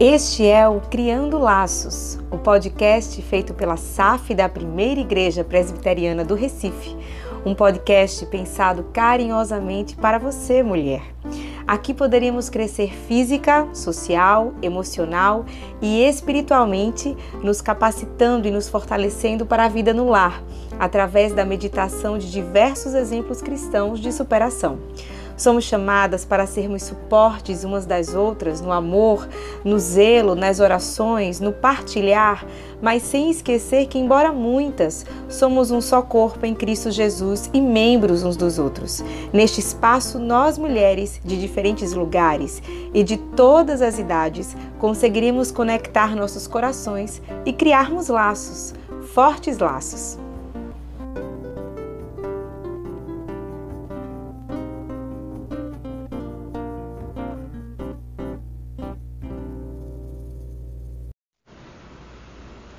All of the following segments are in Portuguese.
Este é o Criando Laços, o podcast feito pela SAF da Primeira Igreja Presbiteriana do Recife, um podcast pensado carinhosamente para você, mulher. Aqui poderíamos crescer física, social, emocional e espiritualmente, nos capacitando e nos fortalecendo para a vida no lar, através da meditação de diversos exemplos cristãos de superação. Somos chamadas para sermos suportes umas das outras no amor, no zelo, nas orações, no partilhar, mas sem esquecer que, embora muitas, somos um só corpo em Cristo Jesus e membros uns dos outros. Neste espaço, nós mulheres de diferentes lugares e de todas as idades conseguiremos conectar nossos corações e criarmos laços, fortes laços.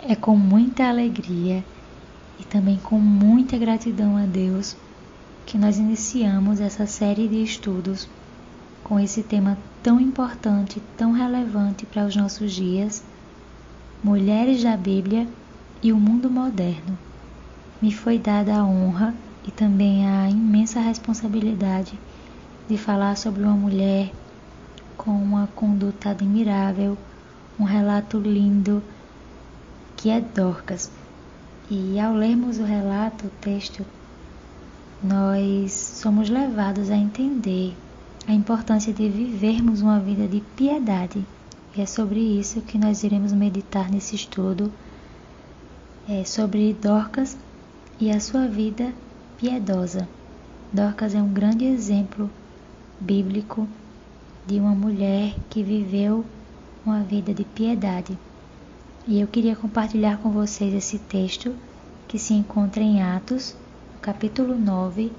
É com muita alegria e também com muita gratidão a Deus que nós iniciamos essa série de estudos com esse tema tão importante, tão relevante para os nossos dias, Mulheres da Bíblia e o Mundo Moderno. Me foi dada a honra e também a imensa responsabilidade de falar sobre uma mulher com uma conduta admirável, um relato lindo que é Dorcas. E ao lermos o relato, o texto, nós somos levados a entender a importância de vivermos uma vida de piedade. E é sobre isso que nós iremos meditar nesse estudo, é sobre Dorcas e a sua vida piedosa. Dorcas é um grande exemplo bíblico de uma mulher que viveu uma vida de piedade. E eu queria compartilhar com vocês esse texto que se encontra em Atos, capítulo 9,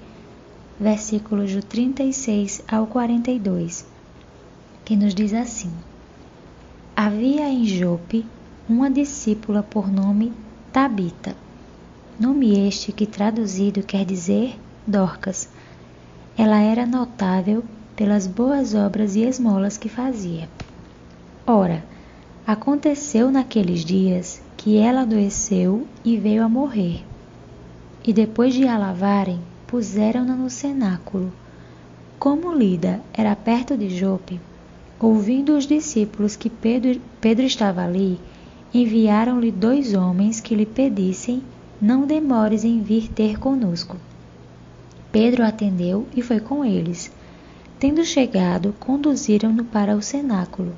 versículos do 36 ao 42, que nos diz assim: Havia em Jope uma discípula por nome Tabita, nome este que traduzido quer dizer Dorcas. Ela era notável pelas boas obras e esmolas que fazia. Ora, Aconteceu naqueles dias que ela adoeceu e veio a morrer. E depois de a lavarem, puseram-na no cenáculo. Como Lida era perto de Jope, ouvindo os discípulos que Pedro, Pedro estava ali, enviaram-lhe dois homens que lhe pedissem: Não demores em vir ter conosco. Pedro atendeu e foi com eles. Tendo chegado, conduziram-no para o cenáculo.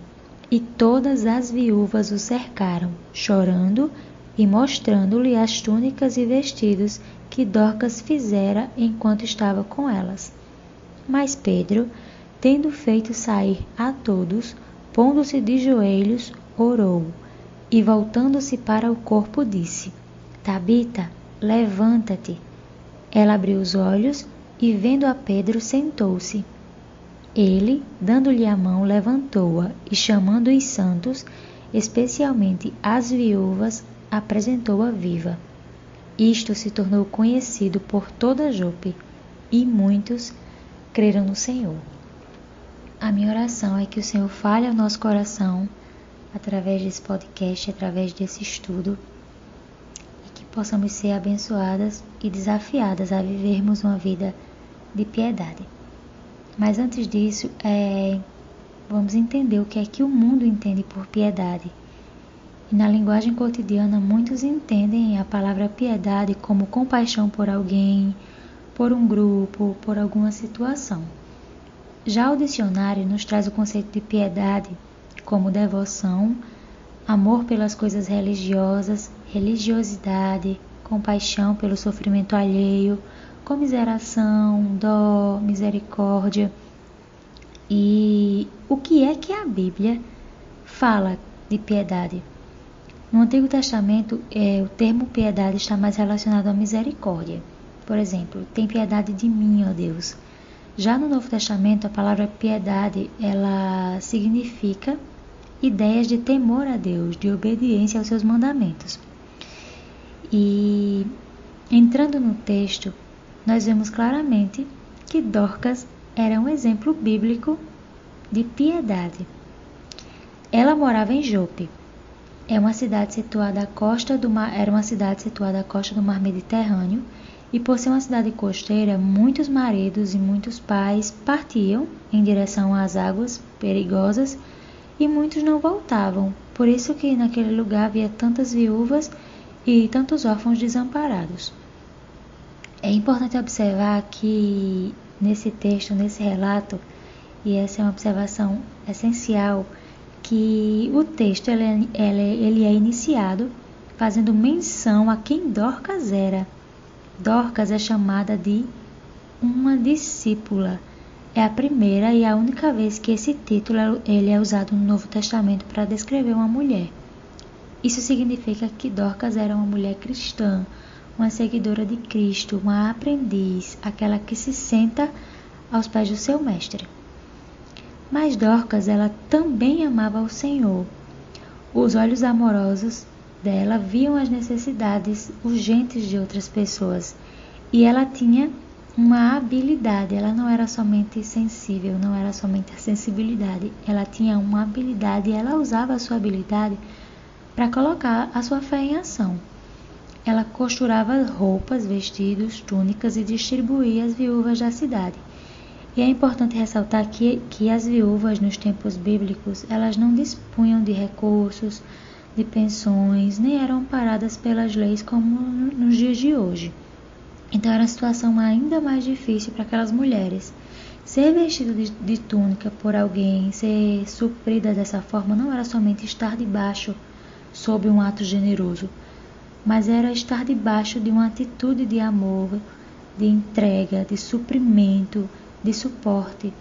E todas as viúvas o cercaram, chorando e mostrando-lhe as túnicas e vestidos que Dorcas fizera enquanto estava com elas. Mas Pedro, tendo feito sair a todos, pondo-se de joelhos, orou, e voltando-se para o corpo, disse: Tabita, levanta-te. Ela abriu os olhos e, vendo a Pedro, sentou-se. Ele, dando-lhe a mão, levantou-a e, chamando os santos, especialmente as viúvas, apresentou-a viva. Isto se tornou conhecido por toda Jope, e muitos creram no Senhor. A minha oração é que o Senhor fale ao nosso coração através desse podcast, através desse estudo, e que possamos ser abençoadas e desafiadas a vivermos uma vida de piedade. Mas antes disso, é, vamos entender o que é que o mundo entende por piedade. Na linguagem cotidiana, muitos entendem a palavra piedade como compaixão por alguém, por um grupo, por alguma situação. Já o dicionário nos traz o conceito de piedade como devoção, amor pelas coisas religiosas, religiosidade, compaixão pelo sofrimento alheio, comiseração, dó, misericórdia. E o que é que a Bíblia fala de piedade? No Antigo Testamento, é, o termo piedade está mais relacionado à misericórdia. Por exemplo, tem piedade de mim, ó Deus. Já no Novo Testamento, a palavra piedade, ela significa ideias de temor a Deus, de obediência aos seus mandamentos. E entrando no texto, nós vemos claramente que Dorcas era um exemplo bíblico de piedade. Ela morava em Jope. É uma cidade situada à costa do mar, era uma cidade situada à costa do mar Mediterrâneo, e por ser uma cidade costeira, muitos maridos e muitos pais partiam em direção às águas perigosas e muitos não voltavam. Por isso que naquele lugar havia tantas viúvas e tantos órfãos desamparados. É importante observar que nesse texto, nesse relato, e essa é uma observação essencial, que o texto ele, é, ele é iniciado fazendo menção a quem Dorcas era. Dorcas é chamada de uma discípula. É a primeira e a única vez que esse título ele é usado no Novo Testamento para descrever uma mulher. Isso significa que Dorcas era uma mulher cristã, uma seguidora de Cristo, uma aprendiz, aquela que se senta aos pés do seu mestre. Mas Dorcas, ela também amava o Senhor. Os olhos amorosos dela viam as necessidades urgentes de outras pessoas e ela tinha uma habilidade, ela não era somente sensível, não era somente a sensibilidade, ela tinha uma habilidade e ela usava a sua habilidade para colocar a sua fé em ação. Ela costurava roupas, vestidos, túnicas e distribuía às viúvas da cidade. E é importante ressaltar que, que as viúvas nos tempos bíblicos, elas não dispunham de recursos, de pensões, nem eram paradas pelas leis como nos dias de hoje. Então era uma situação ainda mais difícil para aquelas mulheres. Ser vestida de, de túnica por alguém, ser suprida dessa forma, não era somente estar debaixo sob um ato generoso, mas era estar debaixo de uma atitude de amor, de entrega, de suprimento, de suporte.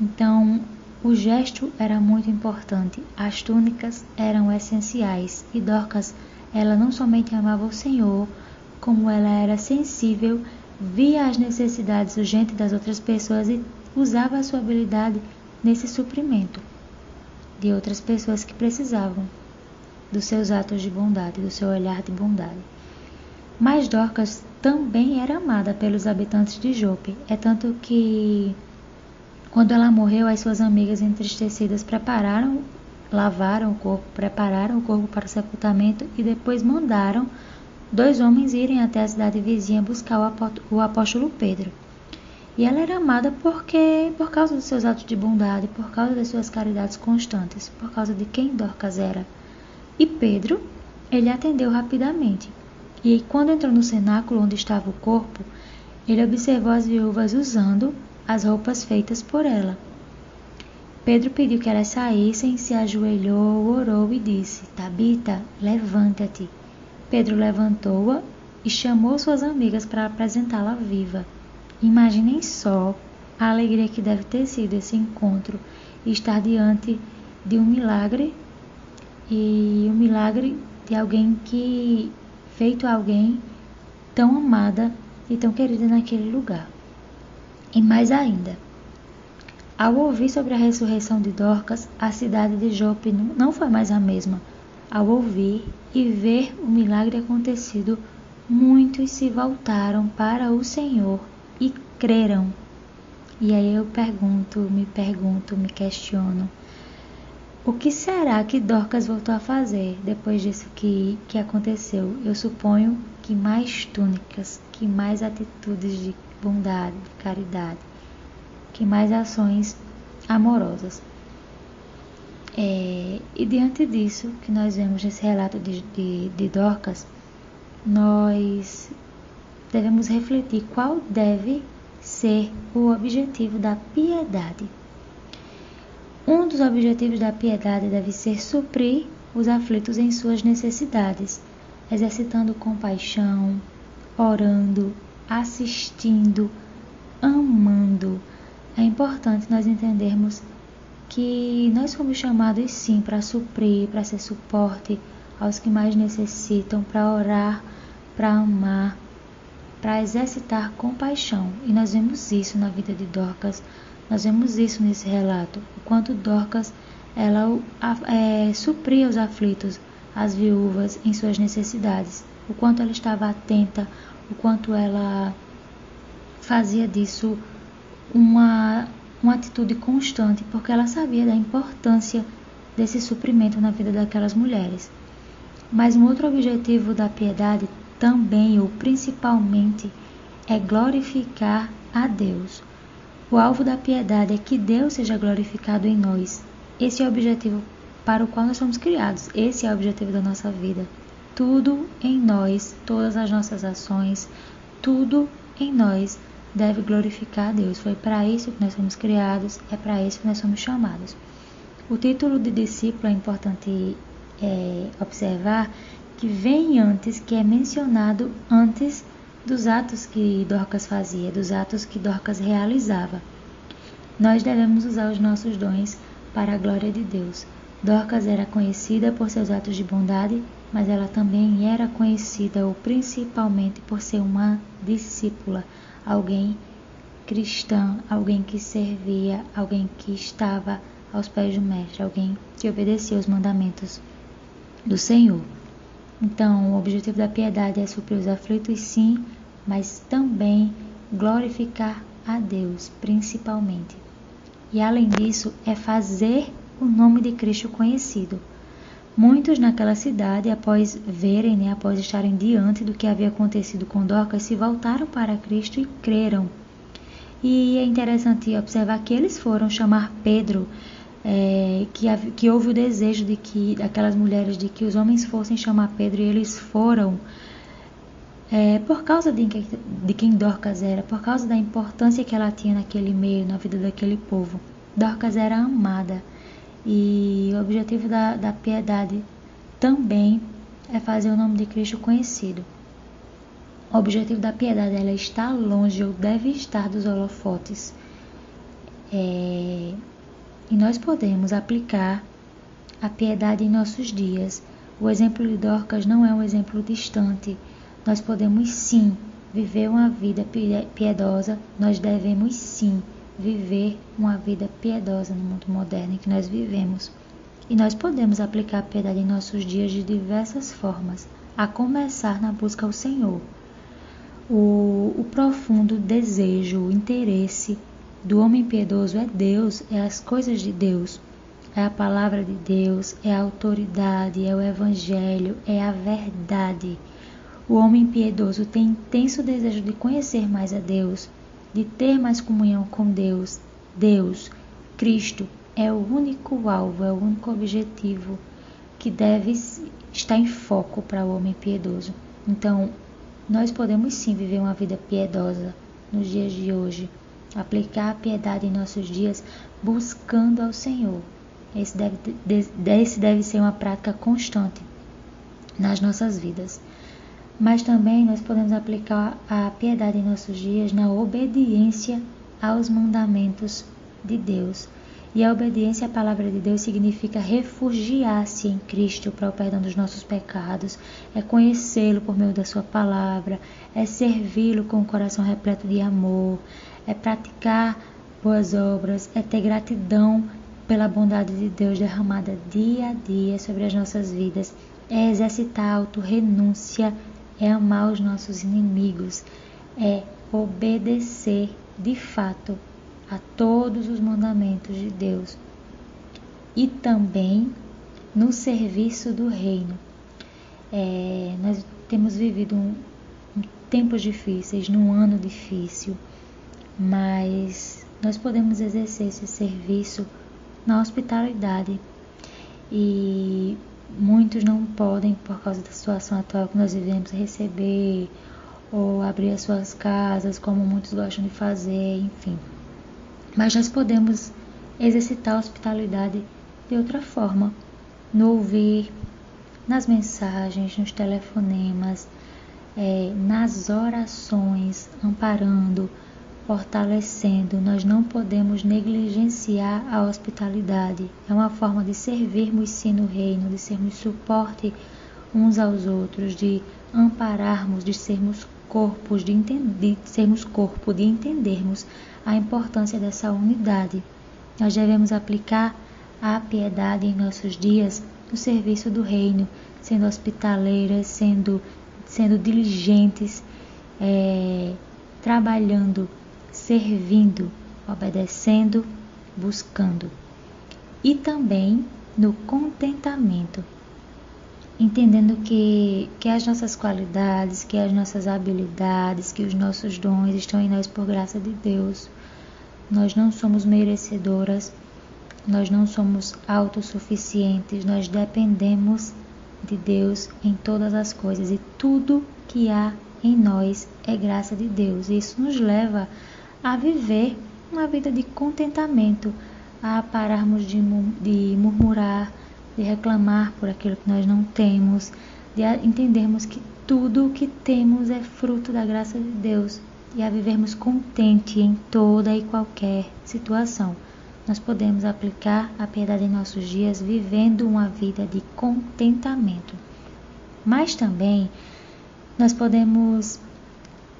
Então, o gesto era muito importante. As túnicas eram essenciais e Dorcas, ela não somente amava o Senhor, como ela era sensível, via as necessidades urgentes das outras pessoas e usava a sua habilidade nesse suprimento de outras pessoas que precisavam dos seus atos de bondade, do seu olhar de bondade. Mas Dorcas também era amada pelos habitantes de Jope. É tanto que, quando ela morreu, as suas amigas entristecidas prepararam, lavaram o corpo, prepararam o corpo para o sepultamento e depois mandaram dois homens irem até a cidade vizinha buscar o apóstolo Pedro. E ela era amada porque, por causa dos seus atos de bondade, por causa das suas caridades constantes, por causa de quem Dorcas era. E Pedro, ele atendeu rapidamente. E quando entrou no cenáculo onde estava o corpo, ele observou as viúvas usando as roupas feitas por ela. Pedro pediu que elas saíssem, se ajoelhou, orou e disse: Tabita, levanta-te. Pedro levantou-a e chamou suas amigas para apresentá-la viva. Imaginem só a alegria que deve ter sido esse encontro e estar diante de um milagre e um milagre de alguém que feito alguém tão amada e tão querida naquele lugar. E mais ainda, ao ouvir sobre a ressurreição de Dorcas, a cidade de Jope não foi mais a mesma. Ao ouvir e ver o milagre acontecido, muitos se voltaram para o Senhor e creram. E aí eu pergunto, me pergunto, me questiono o que será que Dorcas voltou a fazer depois disso que, que aconteceu? Eu suponho que mais túnicas, que mais atitudes de bondade, de caridade, que mais ações amorosas. É, e diante disso, que nós vemos nesse relato de, de, de Dorcas, nós devemos refletir qual deve ser o objetivo da piedade. Um dos objetivos da piedade deve ser suprir os aflitos em suas necessidades, exercitando compaixão, orando, assistindo, amando. É importante nós entendermos que nós fomos chamados sim para suprir, para ser suporte aos que mais necessitam, para orar, para amar, para exercitar compaixão. E nós vemos isso na vida de Dorcas nós vemos isso nesse relato, o quanto Dorcas ela é, supria os aflitos, as viúvas em suas necessidades, o quanto ela estava atenta, o quanto ela fazia disso uma, uma atitude constante, porque ela sabia da importância desse suprimento na vida daquelas mulheres. Mas um outro objetivo da piedade também ou principalmente é glorificar a Deus. O alvo da piedade é que Deus seja glorificado em nós. Esse é o objetivo para o qual nós somos criados. Esse é o objetivo da nossa vida. Tudo em nós, todas as nossas ações, tudo em nós deve glorificar a Deus. Foi para isso que nós fomos criados, é para isso que nós somos chamados. O título de discípulo é importante é, observar que vem antes, que é mencionado antes dos atos que Dorcas fazia, dos atos que Dorcas realizava. Nós devemos usar os nossos dons para a glória de Deus. Dorcas era conhecida por seus atos de bondade, mas ela também era conhecida ou principalmente por ser uma discípula, alguém cristã, alguém que servia, alguém que estava aos pés do Mestre, alguém que obedecia os mandamentos do Senhor. Então, o objetivo da piedade é suprir os aflitos, sim, mas também glorificar a Deus, principalmente. E além disso, é fazer o nome de Cristo conhecido. Muitos naquela cidade, após verem, né, após estarem diante do que havia acontecido com Dorcas, se voltaram para Cristo e creram. E é interessante observar que eles foram chamar Pedro, é, que, que houve o desejo de que aquelas mulheres de que os homens fossem chamar Pedro e eles foram é, por causa de, de quem Dorcas era, por causa da importância que ela tinha naquele meio, na vida daquele povo. Dorcas era amada e o objetivo da, da piedade também é fazer o nome de Cristo conhecido. O objetivo da piedade ela está longe ou deve estar dos holofotes. É, e nós podemos aplicar a piedade em nossos dias. O exemplo de Dorcas não é um exemplo distante. Nós podemos sim viver uma vida piedosa, nós devemos sim viver uma vida piedosa no mundo moderno em que nós vivemos. E nós podemos aplicar a piedade em nossos dias de diversas formas, a começar na busca ao Senhor. O, o profundo desejo, o interesse do homem piedoso é Deus, é as coisas de Deus, é a palavra de Deus, é a autoridade, é o Evangelho, é a verdade. O homem piedoso tem intenso desejo de conhecer mais a Deus, de ter mais comunhão com Deus. Deus, Cristo, é o único alvo, é o único objetivo que deve estar em foco para o homem piedoso. Então, nós podemos sim viver uma vida piedosa nos dias de hoje, aplicar a piedade em nossos dias buscando ao Senhor. Esse deve, esse deve ser uma prática constante nas nossas vidas mas também nós podemos aplicar a piedade em nossos dias na obediência aos mandamentos de Deus. E a obediência à palavra de Deus significa refugiar-se em Cristo para o perdão dos nossos pecados, é conhecê-lo por meio da sua palavra, é servi-lo com o coração repleto de amor, é praticar boas obras, é ter gratidão pela bondade de Deus derramada dia a dia sobre as nossas vidas, é exercitar a auto-renúncia é amar os nossos inimigos, é obedecer de fato a todos os mandamentos de Deus e também no serviço do reino. É, nós temos vivido um, um, tempos difíceis, num ano difícil, mas nós podemos exercer esse serviço na hospitalidade e muitos não podem, por causa da situação atual que nós vivemos, receber ou abrir as suas casas, como muitos gostam de fazer, enfim. Mas nós podemos exercitar a hospitalidade de outra forma, no ouvir, nas mensagens, nos telefonemas, é, nas orações, amparando, fortalecendo. Nós não podemos negligenciar a hospitalidade. É uma forma de servirmos sim no reino, de sermos suporte uns aos outros, de ampararmos, de sermos corpos, de, de sermos corpo, de entendermos a importância dessa unidade. Nós devemos aplicar a piedade em nossos dias no serviço do reino, sendo hospitaleiras, sendo, sendo diligentes, é, trabalhando servindo, obedecendo, buscando. E também no contentamento, entendendo que, que as nossas qualidades, que as nossas habilidades, que os nossos dons estão em nós por graça de Deus. Nós não somos merecedoras, nós não somos autossuficientes, nós dependemos de Deus em todas as coisas e tudo que há em nós é graça de Deus. Isso nos leva a viver uma vida de contentamento, a pararmos de, de murmurar, de reclamar por aquilo que nós não temos, de entendermos que tudo o que temos é fruto da graça de Deus e a vivermos contente em toda e qualquer situação. Nós podemos aplicar a piedade em nossos dias vivendo uma vida de contentamento. Mas também nós podemos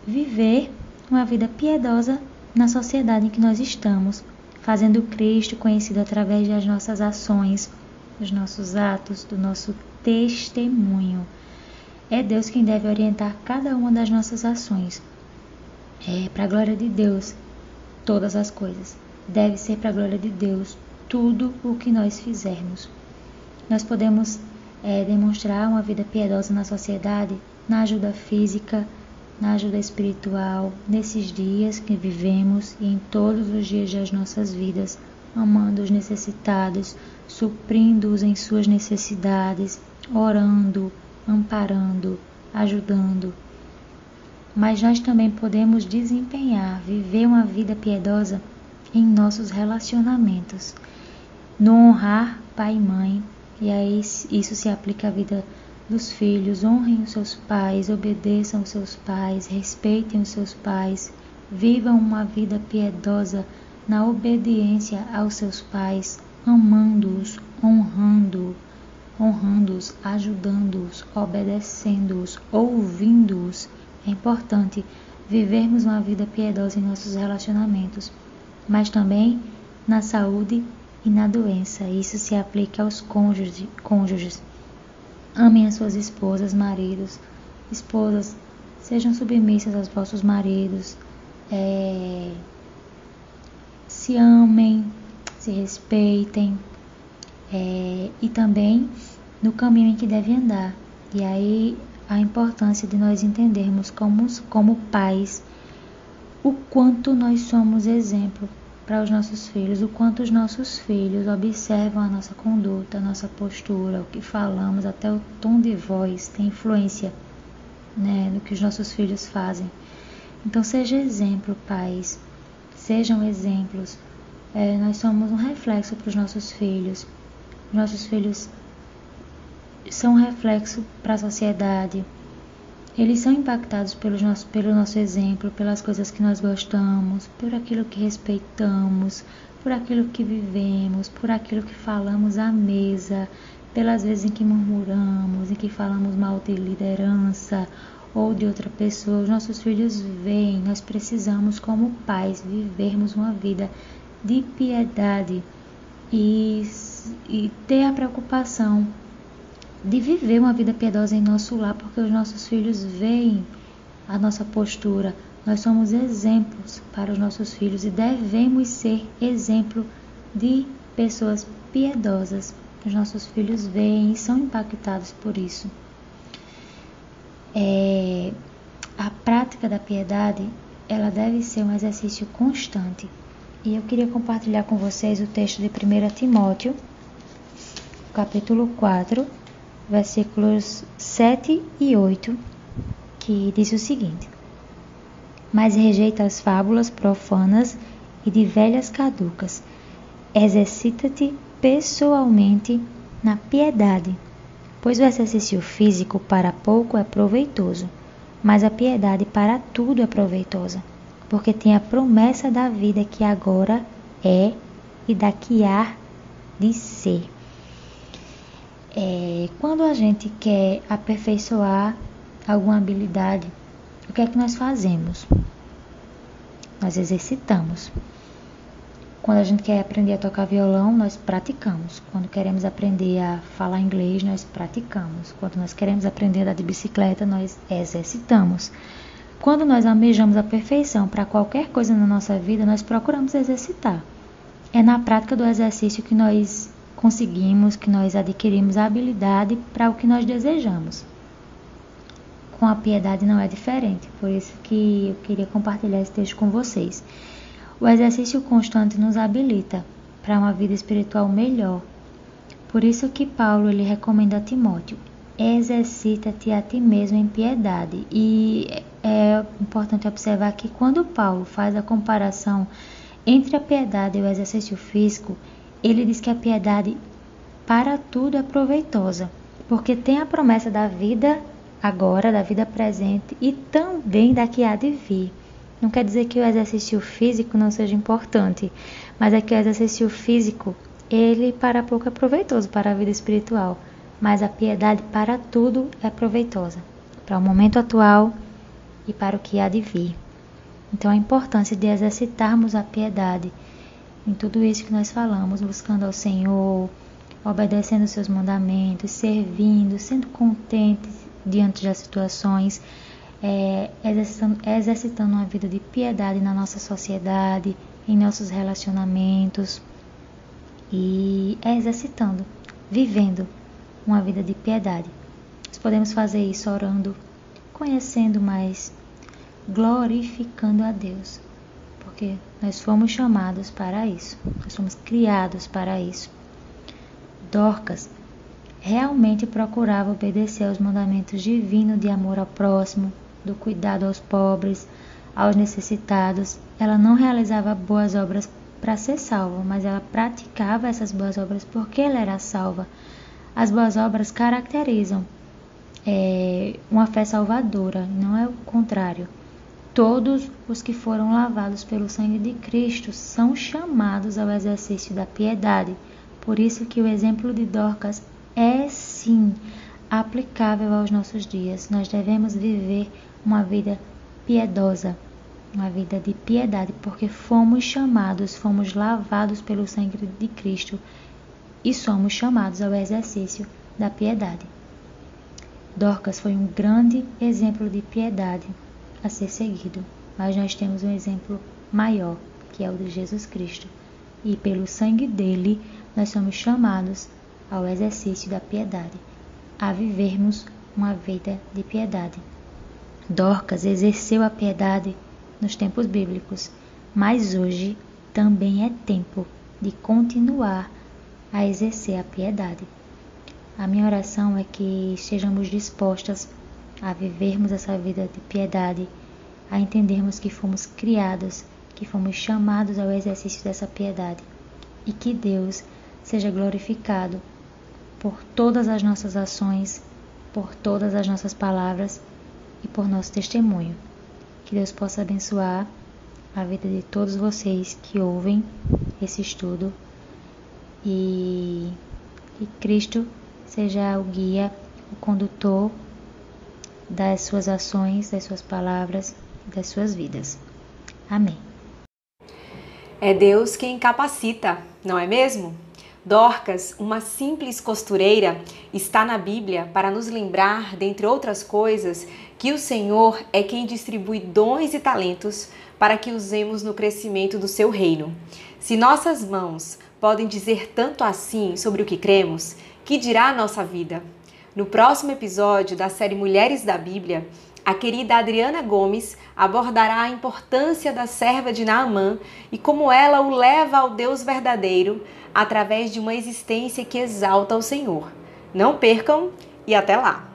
viver uma vida piedosa na sociedade em que nós estamos, fazendo Cristo conhecido através das nossas ações, dos nossos atos, do nosso testemunho. É Deus quem deve orientar cada uma das nossas ações. É para a glória de Deus todas as coisas. Deve ser para a glória de Deus tudo o que nós fizermos. Nós podemos é, demonstrar uma vida piedosa na sociedade, na ajuda física, na ajuda espiritual, nesses dias que vivemos e em todos os dias das nossas vidas, amando os necessitados, suprindo-os em suas necessidades, orando, amparando, ajudando. Mas nós também podemos desempenhar, viver uma vida piedosa em nossos relacionamentos, no honrar pai e mãe, e aí isso se aplica à vida dos filhos, honrem os seus pais, obedeçam os seus pais, respeitem os seus pais, vivam uma vida piedosa na obediência aos seus pais, amando-os, honrando, honrando-os, ajudando-os, obedecendo-os, ouvindo-os. É importante vivermos uma vida piedosa em nossos relacionamentos, mas também na saúde e na doença. Isso se aplica aos cônjuges. cônjuges. Amem as suas esposas, maridos. Esposas, sejam submissas aos vossos maridos. É... Se amem, se respeitem é, e também no caminho em que deve andar. E aí a importância de nós entendermos como, como pais o quanto nós somos exemplo para os nossos filhos, o quanto os nossos filhos observam a nossa conduta, a nossa postura, o que falamos, até o tom de voz tem influência né, no que os nossos filhos fazem. Então seja exemplo, pais, sejam exemplos é, nós somos um reflexo para os nossos filhos. Nossos filhos são um reflexo para a sociedade. Eles são impactados pelo nosso, pelo nosso exemplo, pelas coisas que nós gostamos, por aquilo que respeitamos, por aquilo que vivemos, por aquilo que falamos à mesa, pelas vezes em que murmuramos, em que falamos mal de liderança ou de outra pessoa. Os nossos filhos veem, nós precisamos, como pais, vivermos uma vida de piedade e, e ter a preocupação de viver uma vida piedosa em nosso lar, porque os nossos filhos veem a nossa postura. Nós somos exemplos para os nossos filhos e devemos ser exemplo de pessoas piedosas. Os nossos filhos veem e são impactados por isso. É, a prática da piedade ela deve ser um exercício constante e eu queria compartilhar com vocês o texto de 1 Timóteo, capítulo 4, versículos 7 e 8, que diz o seguinte: Mas rejeita as fábulas profanas e de velhas caducas. Exercita-te pessoalmente na piedade, pois o exercício físico para pouco é proveitoso, mas a piedade para tudo é proveitosa porque tem a promessa da vida que agora é e da que há de ser. É, quando a gente quer aperfeiçoar alguma habilidade, o que é que nós fazemos? Nós exercitamos. Quando a gente quer aprender a tocar violão, nós praticamos. Quando queremos aprender a falar inglês, nós praticamos. Quando nós queremos aprender a andar de bicicleta, nós exercitamos. Quando nós almejamos a perfeição para qualquer coisa na nossa vida, nós procuramos exercitar. É na prática do exercício que nós conseguimos, que nós adquirimos a habilidade para o que nós desejamos. Com a piedade não é diferente, por isso que eu queria compartilhar esse texto com vocês. O exercício constante nos habilita para uma vida espiritual melhor. Por isso que Paulo ele recomenda a Timóteo: exercita-te a ti mesmo em piedade. E é importante observar que quando Paulo faz a comparação entre a piedade e o exercício físico, ele diz que a piedade para tudo é proveitosa, porque tem a promessa da vida agora, da vida presente e também da que há de vir. Não quer dizer que o exercício físico não seja importante, mas é que o exercício físico, ele para pouco é proveitoso para a vida espiritual, mas a piedade para tudo é proveitosa, para o momento atual e para o que há de vir. Então a importância de exercitarmos a piedade em tudo isso que nós falamos, buscando ao Senhor, obedecendo os seus mandamentos, servindo, sendo contentes diante das situações, é, exercitando, exercitando uma vida de piedade na nossa sociedade, em nossos relacionamentos e exercitando, vivendo uma vida de piedade. Nós podemos fazer isso orando, conhecendo mais, glorificando a Deus, porque nós fomos chamados para isso, nós fomos criados para isso. Dorcas realmente procurava obedecer aos mandamentos divinos de amor ao próximo, do cuidado aos pobres, aos necessitados. Ela não realizava boas obras para ser salva, mas ela praticava essas boas obras porque ela era salva. As boas obras caracterizam é, uma fé salvadora, não é o contrário. Todos os que foram lavados pelo sangue de Cristo são chamados ao exercício da piedade. Por isso que o exemplo de Dorcas é sim aplicável aos nossos dias. Nós devemos viver uma vida piedosa, uma vida de piedade, porque fomos chamados, fomos lavados pelo sangue de Cristo e somos chamados ao exercício da piedade. Dorcas foi um grande exemplo de piedade a ser seguido, mas nós temos um exemplo maior, que é o de Jesus Cristo, e pelo sangue dele nós somos chamados ao exercício da piedade, a vivermos uma vida de piedade. Dorcas exerceu a piedade nos tempos bíblicos, mas hoje também é tempo de continuar a exercer a piedade. A minha oração é que estejamos dispostas a vivermos essa vida de piedade, a entendermos que fomos criados, que fomos chamados ao exercício dessa piedade e que Deus seja glorificado por todas as nossas ações, por todas as nossas palavras e por nosso testemunho. Que Deus possa abençoar a vida de todos vocês que ouvem esse estudo e que Cristo seja o guia, o condutor das suas ações, das suas palavras, das suas vidas. Amém. É Deus quem capacita, não é mesmo? Dorcas, uma simples costureira, está na Bíblia para nos lembrar, dentre outras coisas, que o Senhor é quem distribui dons e talentos para que usemos no crescimento do seu reino. Se nossas mãos podem dizer tanto assim sobre o que cremos, que dirá a nossa vida? No próximo episódio da série Mulheres da Bíblia, a querida Adriana Gomes abordará a importância da serva de Naamã e como ela o leva ao Deus verdadeiro através de uma existência que exalta o Senhor. Não percam e até lá!